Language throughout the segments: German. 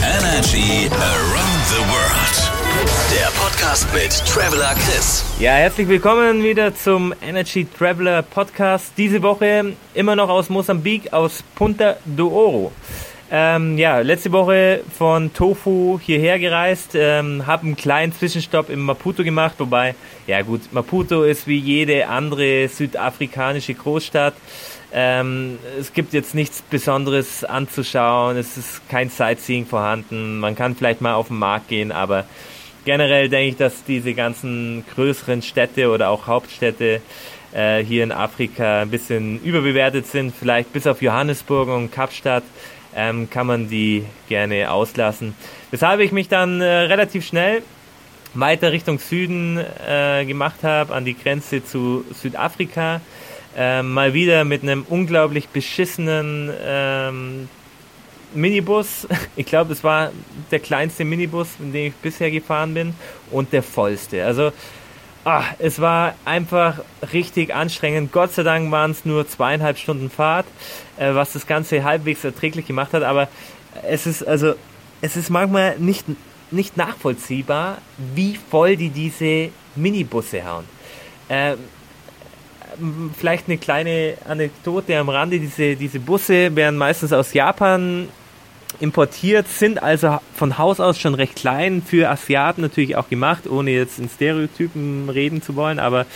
Energy Around the World. Der Podcast mit Traveler Chris. Ja, herzlich willkommen wieder zum Energy Traveler Podcast. Diese Woche immer noch aus Mosambik, aus Punta do Oro. Ähm, ja, letzte Woche von Tofu hierher gereist, ähm, habe einen kleinen Zwischenstopp in Maputo gemacht, wobei, ja gut, Maputo ist wie jede andere südafrikanische Großstadt. Ähm, es gibt jetzt nichts Besonderes anzuschauen, es ist kein Sightseeing vorhanden, man kann vielleicht mal auf den Markt gehen, aber generell denke ich, dass diese ganzen größeren Städte oder auch Hauptstädte äh, hier in Afrika ein bisschen überbewertet sind, vielleicht bis auf Johannesburg und Kapstadt ähm, kann man die gerne auslassen. Weshalb ich mich dann äh, relativ schnell weiter Richtung Süden äh, gemacht habe, an die Grenze zu Südafrika. Ähm, mal wieder mit einem unglaublich beschissenen ähm, Minibus. Ich glaube, es war der kleinste Minibus, in dem ich bisher gefahren bin und der vollste. Also ah, es war einfach richtig anstrengend. Gott sei Dank waren es nur zweieinhalb Stunden Fahrt, äh, was das Ganze halbwegs erträglich gemacht hat. Aber es ist also es ist manchmal nicht nicht nachvollziehbar, wie voll die diese Minibusse hauen. Ähm, vielleicht eine kleine Anekdote am Rande. Diese, diese Busse werden meistens aus Japan importiert, sind also von Haus aus schon recht klein, für Asiaten natürlich auch gemacht, ohne jetzt in Stereotypen reden zu wollen, aber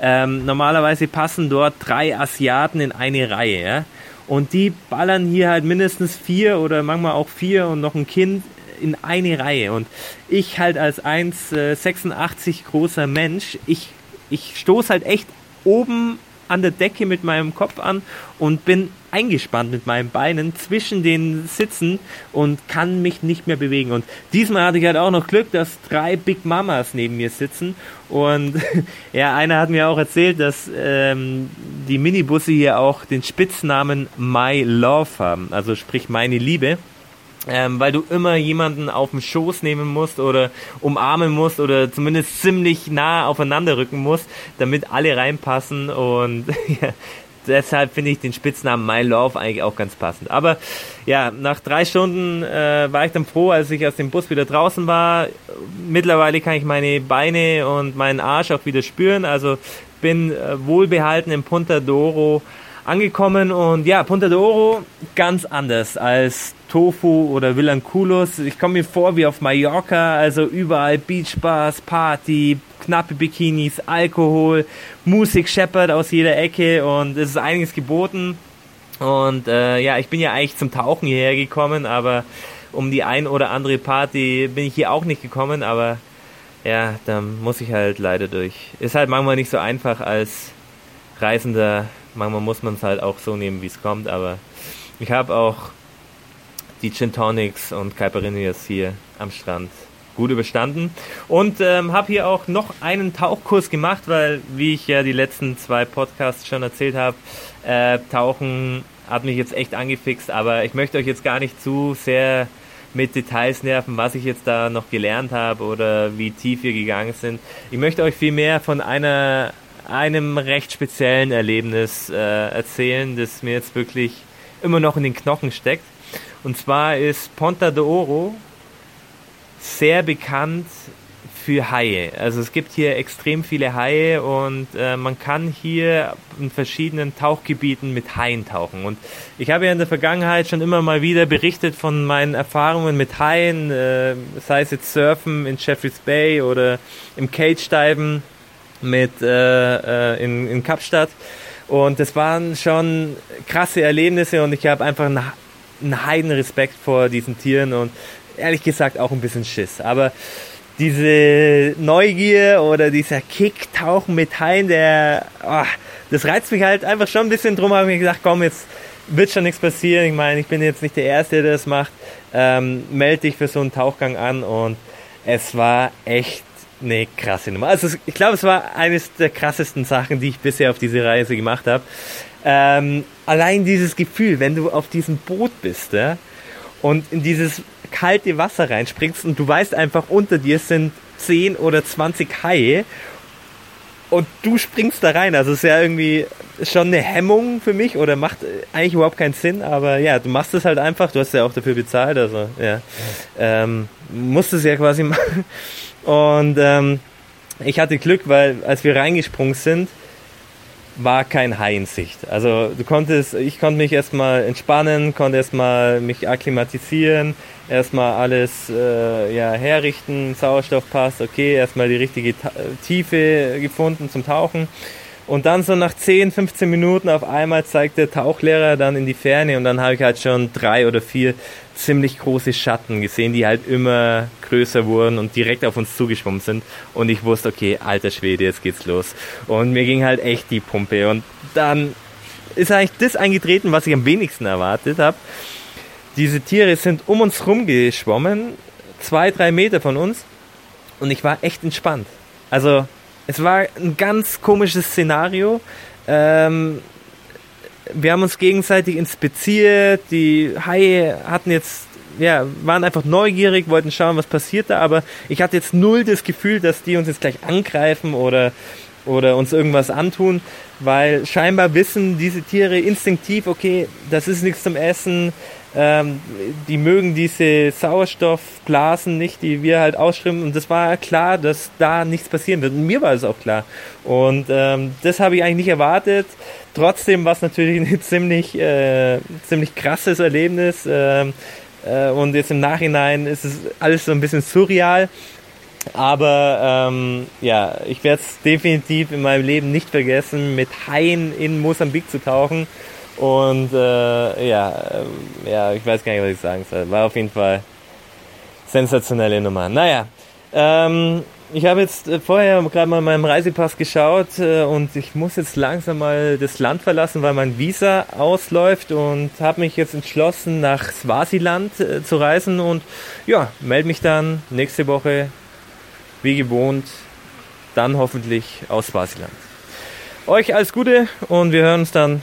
ähm, normalerweise passen dort drei Asiaten in eine Reihe. Ja? Und die ballern hier halt mindestens vier oder manchmal auch vier und noch ein Kind in eine Reihe. Und ich halt als 1,86 großer Mensch, ich, ich stoße halt echt oben an der Decke mit meinem Kopf an und bin eingespannt mit meinen Beinen zwischen den Sitzen und kann mich nicht mehr bewegen. Und diesmal hatte ich halt auch noch Glück, dass drei Big Mamas neben mir sitzen. Und ja, einer hat mir auch erzählt, dass ähm, die Minibusse hier auch den Spitznamen My Love haben, also sprich meine Liebe ähm, weil du immer jemanden auf den Schoß nehmen musst oder umarmen musst oder zumindest ziemlich nah aufeinander rücken musst, damit alle reinpassen und ja, deshalb finde ich den Spitznamen My Love eigentlich auch ganz passend. Aber ja, nach drei Stunden äh, war ich dann froh, als ich aus dem Bus wieder draußen war. Mittlerweile kann ich meine Beine und meinen Arsch auch wieder spüren, also bin äh, wohlbehalten im Punta d'Oro angekommen und ja, Punta d'Oro ganz anders als Tofu oder Villanculos. Ich komme mir vor wie auf Mallorca, also überall Beachbars, Party, knappe Bikinis, Alkohol, Musik scheppert aus jeder Ecke und es ist einiges geboten. Und äh, ja, ich bin ja eigentlich zum Tauchen hierher gekommen, aber um die ein oder andere Party bin ich hier auch nicht gekommen, aber ja, da muss ich halt leider durch. Ist halt manchmal nicht so einfach als Reisender Manchmal muss man es halt auch so nehmen, wie es kommt, aber ich habe auch die Gin Tonics und Caipirinhas hier am Strand gut überstanden und ähm, habe hier auch noch einen Tauchkurs gemacht, weil, wie ich ja die letzten zwei Podcasts schon erzählt habe, äh, Tauchen hat mich jetzt echt angefixt, aber ich möchte euch jetzt gar nicht zu sehr mit Details nerven, was ich jetzt da noch gelernt habe oder wie tief wir gegangen sind. Ich möchte euch viel mehr von einer einem recht speziellen Erlebnis äh, erzählen, das mir jetzt wirklich immer noch in den Knochen steckt. Und zwar ist Ponta de Oro sehr bekannt für Haie. Also es gibt hier extrem viele Haie und äh, man kann hier in verschiedenen Tauchgebieten mit Haien tauchen. Und ich habe ja in der Vergangenheit schon immer mal wieder berichtet von meinen Erfahrungen mit Haien, äh, sei es jetzt Surfen in Jeffreys Bay oder im Cage-Diven mit äh, äh, in, in Kapstadt. Und das waren schon krasse Erlebnisse und ich habe einfach einen, einen heiden Respekt vor diesen Tieren und ehrlich gesagt auch ein bisschen Schiss. Aber diese Neugier oder dieser Kick, Tauchen mit Haien, der, oh, das reizt mich halt einfach schon ein bisschen. Drum habe ich gesagt, komm, jetzt wird schon nichts passieren. Ich meine, ich bin jetzt nicht der Erste, der das macht. Ähm, melde dich für so einen Tauchgang an und es war echt eine krasse Nummer. Also ich glaube, es war eines der krassesten Sachen, die ich bisher auf diese Reise gemacht habe. Ähm, allein dieses Gefühl, wenn du auf diesem Boot bist ja, und in dieses kalte Wasser reinspringst und du weißt einfach, unter dir sind 10 oder 20 Haie und du springst da rein. Also es ist ja irgendwie schon eine Hemmung für mich oder macht eigentlich überhaupt keinen Sinn, aber ja, du machst es halt einfach, du hast ja auch dafür bezahlt, also ja, ähm, musst es ja quasi machen. Und ähm, ich hatte Glück, weil als wir reingesprungen sind, war kein Hai in Sicht. Also du konntest, ich konnte mich erstmal entspannen, konnte erstmal mich akklimatisieren, erstmal alles äh, ja, herrichten, Sauerstoff passt, okay, erstmal die richtige Ta Tiefe gefunden zum Tauchen. Und dann so nach 10, 15 Minuten auf einmal zeigt der Tauchlehrer dann in die Ferne und dann habe ich halt schon drei oder vier ziemlich große Schatten gesehen, die halt immer größer wurden und direkt auf uns zugeschwommen sind. Und ich wusste, okay, alter Schwede, jetzt geht's los. Und mir ging halt echt die Pumpe. Und dann ist eigentlich das eingetreten, was ich am wenigsten erwartet habe. Diese Tiere sind um uns rumgeschwommen, zwei, drei Meter von uns. Und ich war echt entspannt. Also, es war ein ganz komisches Szenario. Ähm, wir haben uns gegenseitig inspiziert, die Haie hatten jetzt, ja, waren einfach neugierig, wollten schauen, was passiert da, aber ich hatte jetzt null das Gefühl, dass die uns jetzt gleich angreifen oder, oder uns irgendwas antun, weil scheinbar wissen diese Tiere instinktiv, okay, das ist nichts zum Essen, ähm, die mögen diese Sauerstoffblasen nicht, die wir halt ausströmen. Und das war klar, dass da nichts passieren wird. Und mir war es auch klar. Und ähm, das habe ich eigentlich nicht erwartet. Trotzdem war es natürlich ein ziemlich, äh, ziemlich krasses Erlebnis. Ähm, äh, und jetzt im Nachhinein ist es alles so ein bisschen surreal. Aber ähm, ja, ich werde es definitiv in meinem Leben nicht vergessen, mit Haien in Mosambik zu tauchen. Und äh, ja, äh, ja, ich weiß gar nicht, was ich sagen soll. War auf jeden Fall sensationelle Nummer. Naja, ähm, ich habe jetzt äh, vorher gerade mal meinem Reisepass geschaut äh, und ich muss jetzt langsam mal das Land verlassen, weil mein Visa ausläuft und habe mich jetzt entschlossen, nach Swasiland äh, zu reisen und ja, melde mich dann nächste Woche wie gewohnt, dann hoffentlich aus Swasiland. Euch alles Gute und wir hören uns dann